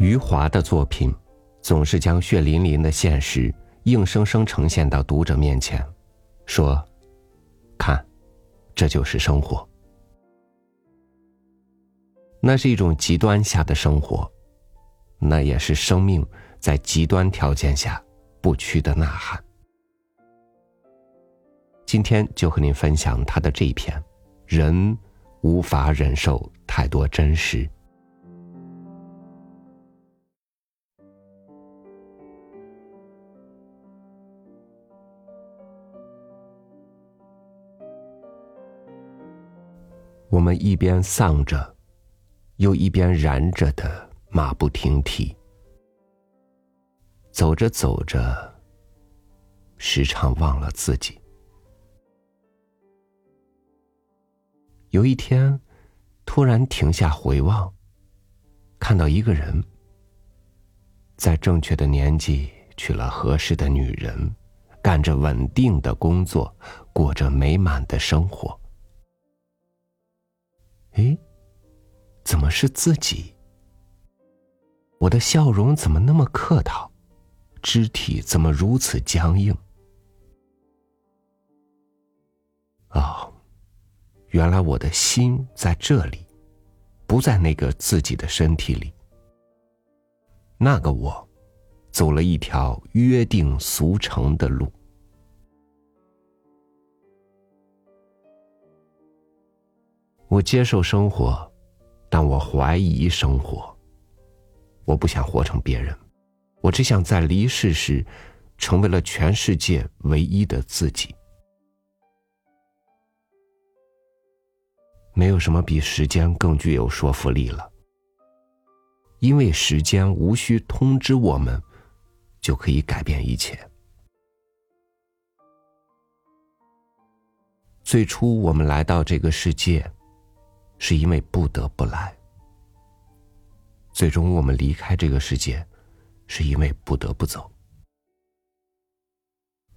余华的作品，总是将血淋淋的现实硬生生呈现到读者面前，说：“看，这就是生活。”那是一种极端下的生活，那也是生命在极端条件下不屈的呐喊。今天就和您分享他的这一篇：人无法忍受太多真实。我们一边丧着，又一边燃着的马不停蹄，走着走着，时常忘了自己。有一天，突然停下回望，看到一个人，在正确的年纪娶了合适的女人，干着稳定的工作，过着美满的生活。哎，怎么是自己？我的笑容怎么那么客套，肢体怎么如此僵硬？哦，原来我的心在这里，不在那个自己的身体里。那个我，走了一条约定俗成的路。我接受生活，但我怀疑生活。我不想活成别人，我只想在离世时，成为了全世界唯一的自己。没有什么比时间更具有说服力了，因为时间无需通知我们，就可以改变一切。最初，我们来到这个世界。是因为不得不来。最终，我们离开这个世界，是因为不得不走。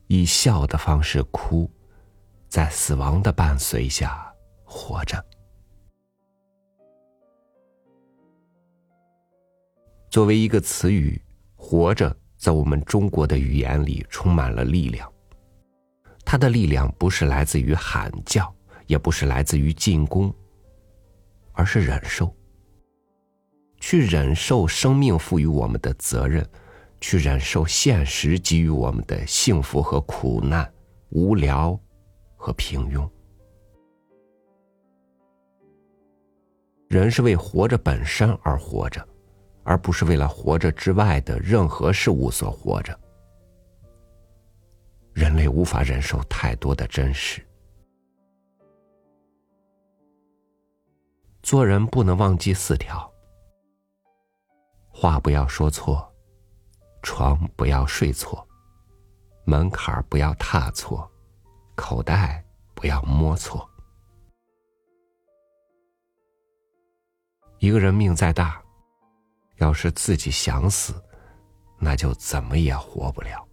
以笑的方式哭，在死亡的伴随下活着。作为一个词语，“活着”在我们中国的语言里充满了力量。它的力量不是来自于喊叫，也不是来自于进攻。而是忍受，去忍受生命赋予我们的责任，去忍受现实给予我们的幸福和苦难、无聊和平庸。人是为活着本身而活着，而不是为了活着之外的任何事物所活着。人类无法忍受太多的真实。做人不能忘记四条：话不要说错，床不要睡错，门槛不要踏错，口袋不要摸错。一个人命再大，要是自己想死，那就怎么也活不了。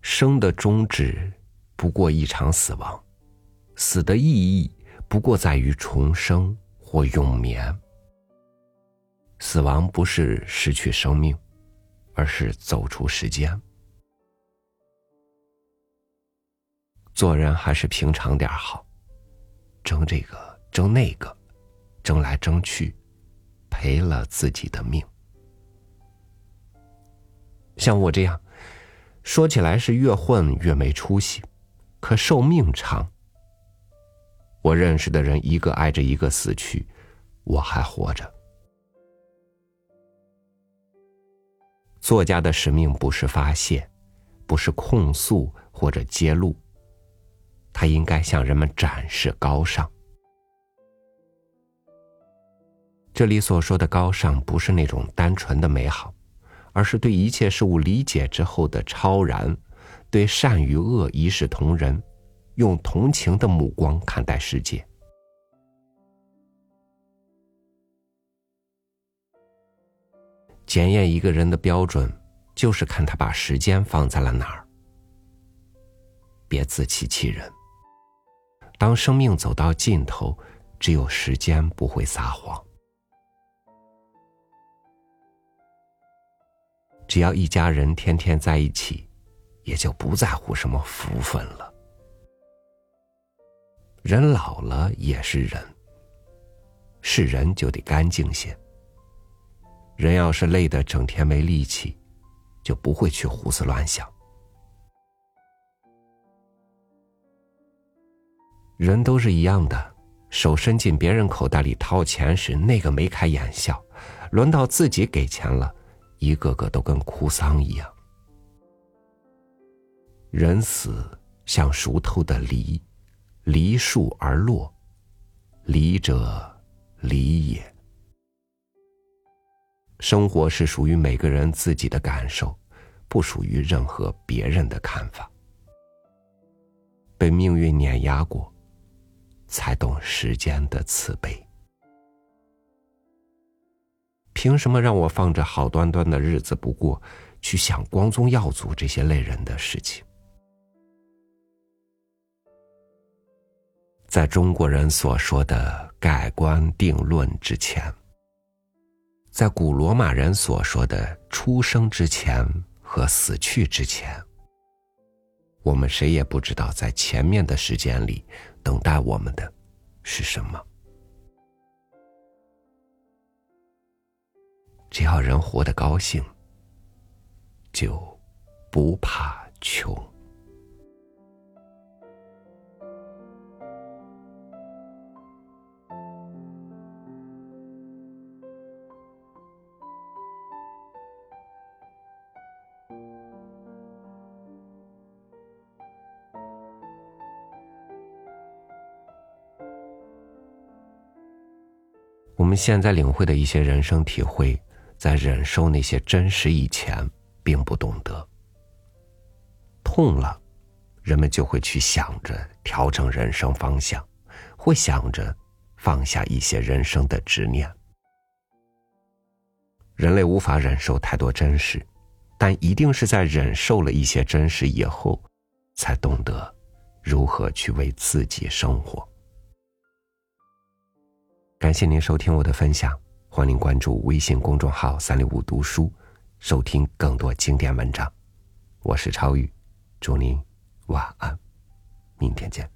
生的终止。不过一场死亡，死的意义不过在于重生或永眠。死亡不是失去生命，而是走出时间。做人还是平常点好，争这个争那个，争来争去，赔了自己的命。像我这样，说起来是越混越没出息。可寿命长，我认识的人一个挨着一个死去，我还活着。作家的使命不是发泄，不是控诉或者揭露，他应该向人们展示高尚。这里所说的高尚，不是那种单纯的美好，而是对一切事物理解之后的超然。对善与恶一视同仁，用同情的目光看待世界。检验一个人的标准，就是看他把时间放在了哪儿。别自欺欺人。当生命走到尽头，只有时间不会撒谎。只要一家人天天在一起，也就不在乎什么福分了。人老了也是人，是人就得干净些。人要是累得整天没力气，就不会去胡思乱想。人都是一样的，手伸进别人口袋里掏钱时，那个眉开眼笑；轮到自己给钱了，一个个都跟哭丧一样。人死像熟透的梨，梨树而落，梨者梨也。生活是属于每个人自己的感受，不属于任何别人的看法。被命运碾压过。才懂时间的慈悲。凭什么让我放着好端端的日子不过，去想光宗耀祖这些累人的事情？在中国人所说的盖棺定论之前，在古罗马人所说的出生之前和死去之前。我们谁也不知道，在前面的时间里，等待我们的是什么。只要人活得高兴，就不怕穷。我们现在领会的一些人生体会，在忍受那些真实以前，并不懂得。痛了，人们就会去想着调整人生方向，会想着放下一些人生的执念。人类无法忍受太多真实，但一定是在忍受了一些真实以后，才懂得如何去为自己生活。感谢您收听我的分享，欢迎关注微信公众号“三六五读书”，收听更多经典文章。我是超宇，祝您晚安，明天见。